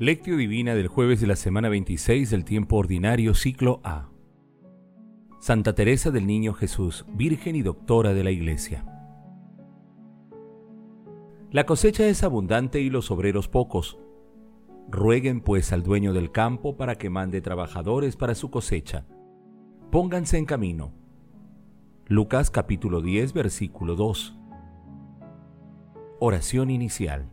Lectio Divina del jueves de la semana 26 del tiempo ordinario ciclo A. Santa Teresa del Niño Jesús, Virgen y Doctora de la Iglesia. La cosecha es abundante y los obreros pocos. Rueguen pues al dueño del campo para que mande trabajadores para su cosecha. Pónganse en camino. Lucas capítulo 10 versículo 2. Oración inicial.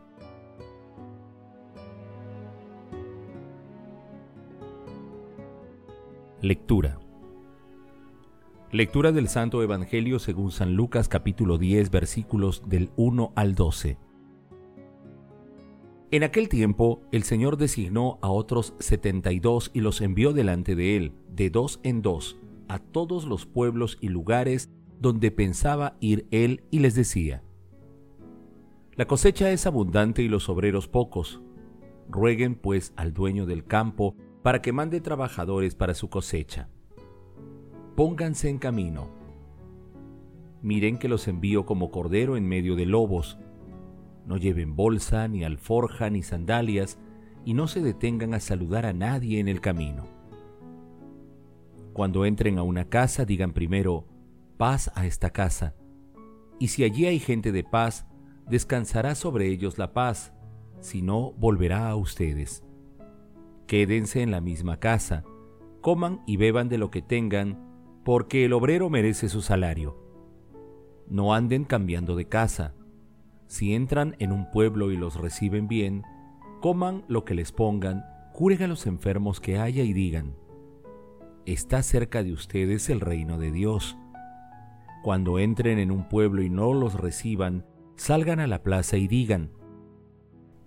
Lectura. Lectura del Santo Evangelio según San Lucas capítulo 10 versículos del 1 al 12. En aquel tiempo el Señor designó a otros setenta y dos y los envió delante de él, de dos en dos, a todos los pueblos y lugares donde pensaba ir él y les decía, La cosecha es abundante y los obreros pocos. Rueguen pues al dueño del campo para que mande trabajadores para su cosecha. Pónganse en camino. Miren que los envío como cordero en medio de lobos. No lleven bolsa, ni alforja, ni sandalias, y no se detengan a saludar a nadie en el camino. Cuando entren a una casa, digan primero, paz a esta casa. Y si allí hay gente de paz, descansará sobre ellos la paz, si no, volverá a ustedes Quédense en la misma casa, coman y beban de lo que tengan, porque el obrero merece su salario. No anden cambiando de casa. Si entran en un pueblo y los reciben bien, coman lo que les pongan, curen a los enfermos que haya y digan, está cerca de ustedes el reino de Dios. Cuando entren en un pueblo y no los reciban, salgan a la plaza y digan,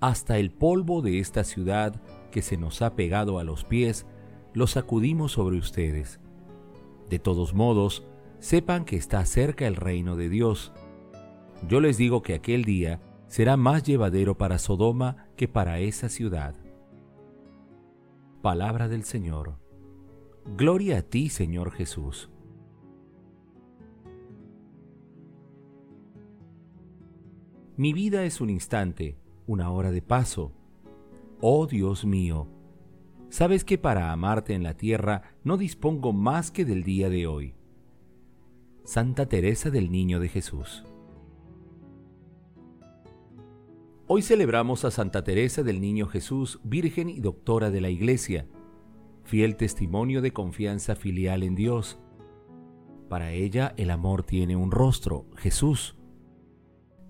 hasta el polvo de esta ciudad que se nos ha pegado a los pies, lo sacudimos sobre ustedes. De todos modos, sepan que está cerca el reino de Dios. Yo les digo que aquel día será más llevadero para Sodoma que para esa ciudad. Palabra del Señor. Gloria a ti, Señor Jesús. Mi vida es un instante, una hora de paso Oh Dios mío, sabes que para amarte en la tierra no dispongo más que del día de hoy. Santa Teresa del Niño de Jesús. Hoy celebramos a Santa Teresa del Niño Jesús, Virgen y Doctora de la Iglesia, fiel testimonio de confianza filial en Dios. Para ella el amor tiene un rostro, Jesús,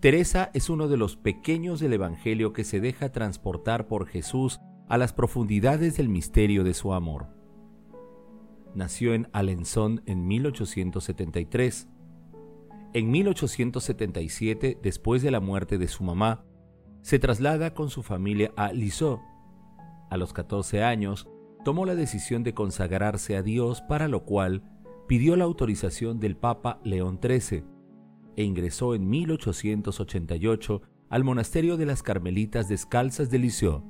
Teresa es uno de los pequeños del Evangelio que se deja transportar por Jesús a las profundidades del misterio de su amor. Nació en Alençon en 1873. En 1877, después de la muerte de su mamá, se traslada con su familia a Lisieux. A los 14 años, tomó la decisión de consagrarse a Dios, para lo cual pidió la autorización del Papa León XIII e ingresó en 1888 al monasterio de las Carmelitas Descalzas de Lisieux,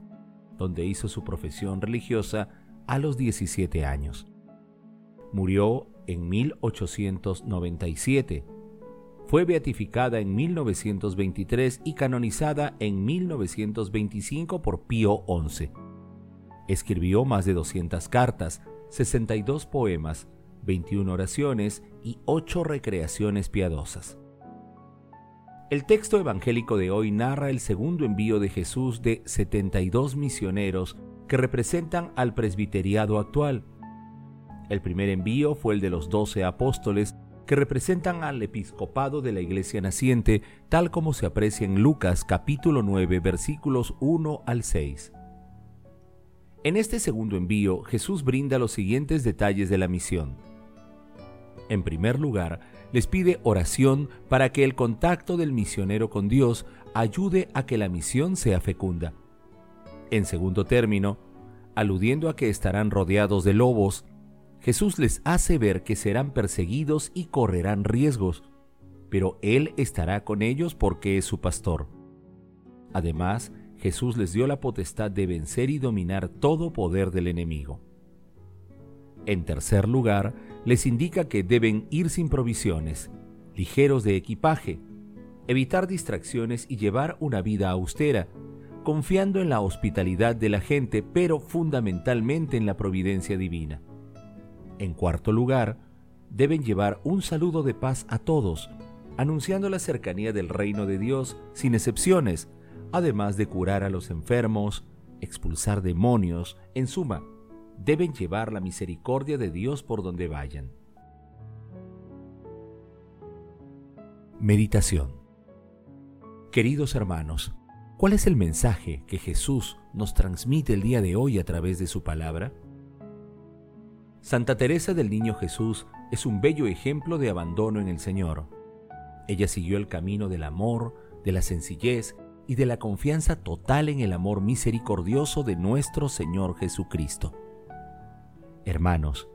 donde hizo su profesión religiosa a los 17 años. Murió en 1897. Fue beatificada en 1923 y canonizada en 1925 por Pío XI. Escribió más de 200 cartas, 62 poemas, 21 oraciones y 8 recreaciones piadosas. El texto evangélico de hoy narra el segundo envío de Jesús de 72 misioneros que representan al presbiteriado actual. El primer envío fue el de los doce apóstoles que representan al episcopado de la iglesia naciente, tal como se aprecia en Lucas capítulo 9 versículos 1 al 6. En este segundo envío, Jesús brinda los siguientes detalles de la misión. En primer lugar, les pide oración para que el contacto del misionero con Dios ayude a que la misión sea fecunda. En segundo término, aludiendo a que estarán rodeados de lobos, Jesús les hace ver que serán perseguidos y correrán riesgos, pero Él estará con ellos porque es su pastor. Además, Jesús les dio la potestad de vencer y dominar todo poder del enemigo. En tercer lugar, les indica que deben ir sin provisiones, ligeros de equipaje, evitar distracciones y llevar una vida austera, confiando en la hospitalidad de la gente, pero fundamentalmente en la providencia divina. En cuarto lugar, deben llevar un saludo de paz a todos, anunciando la cercanía del reino de Dios sin excepciones, además de curar a los enfermos, expulsar demonios, en suma, deben llevar la misericordia de Dios por donde vayan. Meditación Queridos hermanos, ¿cuál es el mensaje que Jesús nos transmite el día de hoy a través de su palabra? Santa Teresa del Niño Jesús es un bello ejemplo de abandono en el Señor. Ella siguió el camino del amor, de la sencillez y de la confianza total en el amor misericordioso de nuestro Señor Jesucristo. Hermanos,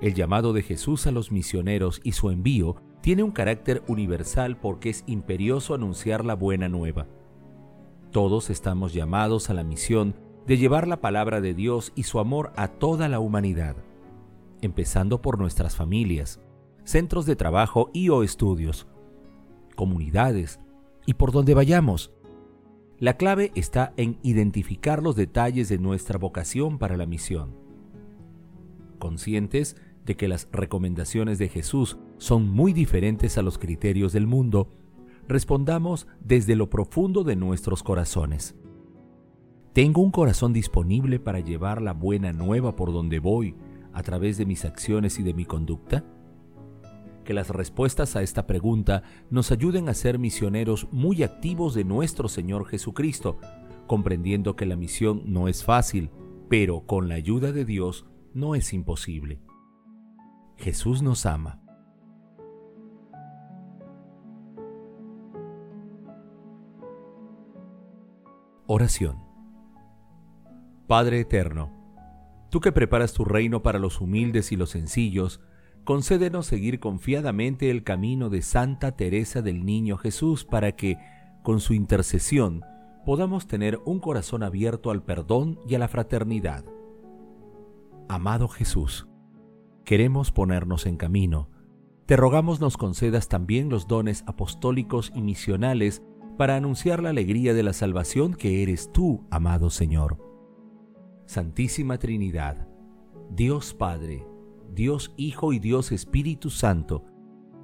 el llamado de Jesús a los misioneros y su envío tiene un carácter universal porque es imperioso anunciar la buena nueva. Todos estamos llamados a la misión de llevar la palabra de Dios y su amor a toda la humanidad, empezando por nuestras familias, centros de trabajo y o estudios, comunidades y por donde vayamos. La clave está en identificar los detalles de nuestra vocación para la misión conscientes de que las recomendaciones de Jesús son muy diferentes a los criterios del mundo, respondamos desde lo profundo de nuestros corazones. ¿Tengo un corazón disponible para llevar la buena nueva por donde voy a través de mis acciones y de mi conducta? Que las respuestas a esta pregunta nos ayuden a ser misioneros muy activos de nuestro Señor Jesucristo, comprendiendo que la misión no es fácil, pero con la ayuda de Dios no es imposible. Jesús nos ama. Oración. Padre Eterno, tú que preparas tu reino para los humildes y los sencillos, concédenos seguir confiadamente el camino de Santa Teresa del Niño Jesús para que, con su intercesión, podamos tener un corazón abierto al perdón y a la fraternidad Amado Jesús, queremos ponernos en camino. Te rogamos nos concedas también los dones apostólicos y misionales para anunciar la alegría de la salvación que eres tú, amado Señor. Santísima Trinidad, Dios Padre, Dios Hijo y Dios Espíritu Santo,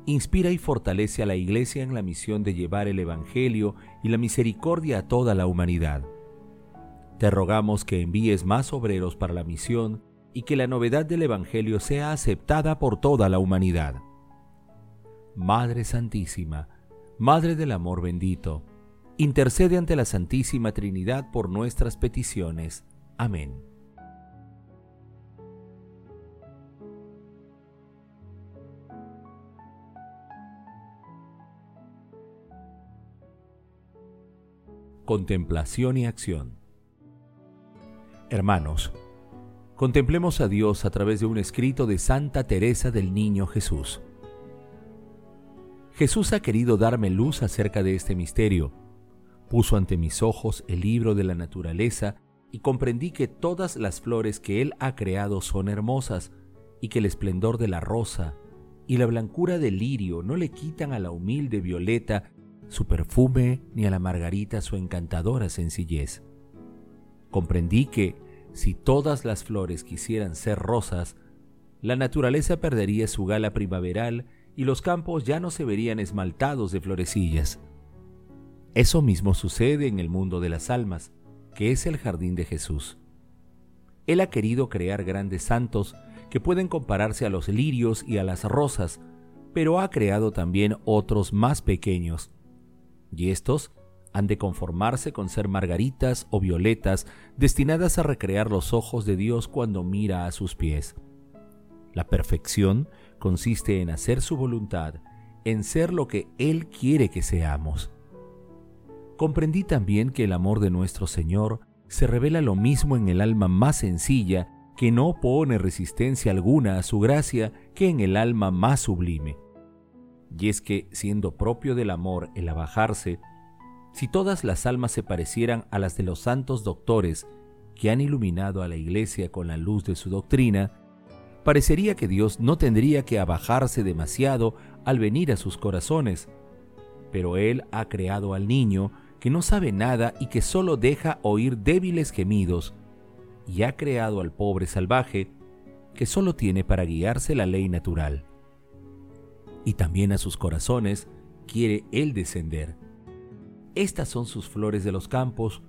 inspira y fortalece a la Iglesia en la misión de llevar el Evangelio y la misericordia a toda la humanidad. Te rogamos que envíes más obreros para la misión y que la novedad del Evangelio sea aceptada por toda la humanidad. Madre Santísima, Madre del Amor bendito, intercede ante la Santísima Trinidad por nuestras peticiones. Amén. Contemplación y acción Hermanos, Contemplemos a Dios a través de un escrito de Santa Teresa del Niño Jesús. Jesús ha querido darme luz acerca de este misterio. Puso ante mis ojos el libro de la naturaleza y comprendí que todas las flores que Él ha creado son hermosas y que el esplendor de la rosa y la blancura del lirio no le quitan a la humilde violeta su perfume ni a la margarita su encantadora sencillez. Comprendí que si todas las flores quisieran ser rosas, la naturaleza perdería su gala primaveral y los campos ya no se verían esmaltados de florecillas. Eso mismo sucede en el mundo de las almas, que es el jardín de Jesús. Él ha querido crear grandes santos que pueden compararse a los lirios y a las rosas, pero ha creado también otros más pequeños. Y estos han de conformarse con ser margaritas o violetas destinadas a recrear los ojos de Dios cuando mira a sus pies. La perfección consiste en hacer su voluntad, en ser lo que Él quiere que seamos. Comprendí también que el amor de nuestro Señor se revela lo mismo en el alma más sencilla, que no pone resistencia alguna a su gracia, que en el alma más sublime. Y es que, siendo propio del amor el abajarse, si todas las almas se parecieran a las de los santos doctores que han iluminado a la Iglesia con la luz de su doctrina, parecería que Dios no tendría que abajarse demasiado al venir a sus corazones. Pero Él ha creado al niño que no sabe nada y que solo deja oír débiles gemidos, y ha creado al pobre salvaje que solo tiene para guiarse la ley natural. Y también a sus corazones quiere Él descender. Estas son sus flores de los campos,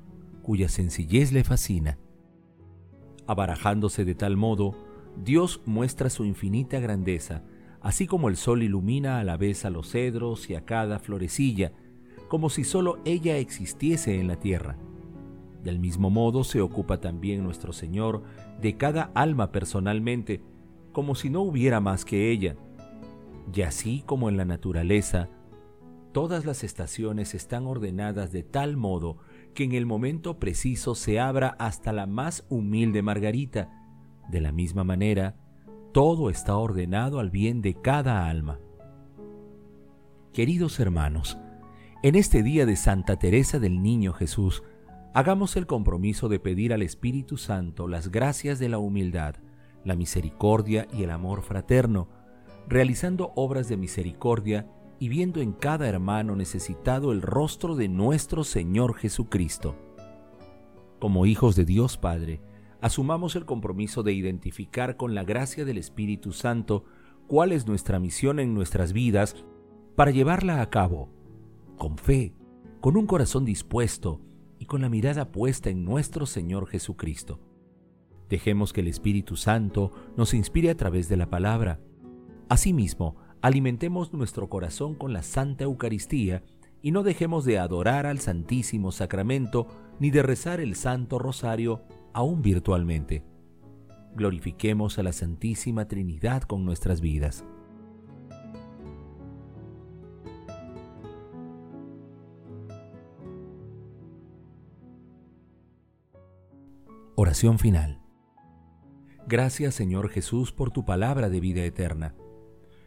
cuya sencillez le fascina. Abarajándose de tal modo, Dios muestra su infinita grandeza, así como el sol ilumina a la vez a los cedros y a cada florecilla, como si sólo ella existiese en la tierra. Del mismo modo se ocupa también nuestro Señor de cada alma personalmente, como si no hubiera más que ella. Y así como en la naturaleza, todas las estaciones están ordenadas de tal modo que en el momento preciso se abra hasta la más humilde margarita. De la misma manera, todo está ordenado al bien de cada alma. Queridos hermanos, en este día de Santa Teresa del Niño Jesús, hagamos el compromiso de pedir al Espíritu Santo las gracias de la humildad, la misericordia y el amor fraterno, realizando obras de misericordia y viendo en cada hermano necesitado el rostro de nuestro Señor Jesucristo. Como hijos de Dios Padre, asumamos el compromiso de identificar con la gracia del Espíritu Santo cuál es nuestra misión en nuestras vidas para llevarla a cabo, con fe, con un corazón dispuesto y con la mirada puesta en nuestro Señor Jesucristo. Dejemos que el Espíritu Santo nos inspire a través de la palabra. Asimismo, alimentemos nuestro corazón con la Santa Eucaristía y no dejemos de adorar al Santísimo Sacramento ni de rezar el Santo Rosario aún virtualmente. Glorifiquemos a la Santísima Trinidad con nuestras vidas. Oración final. Gracias Señor Jesús por tu palabra de vida eterna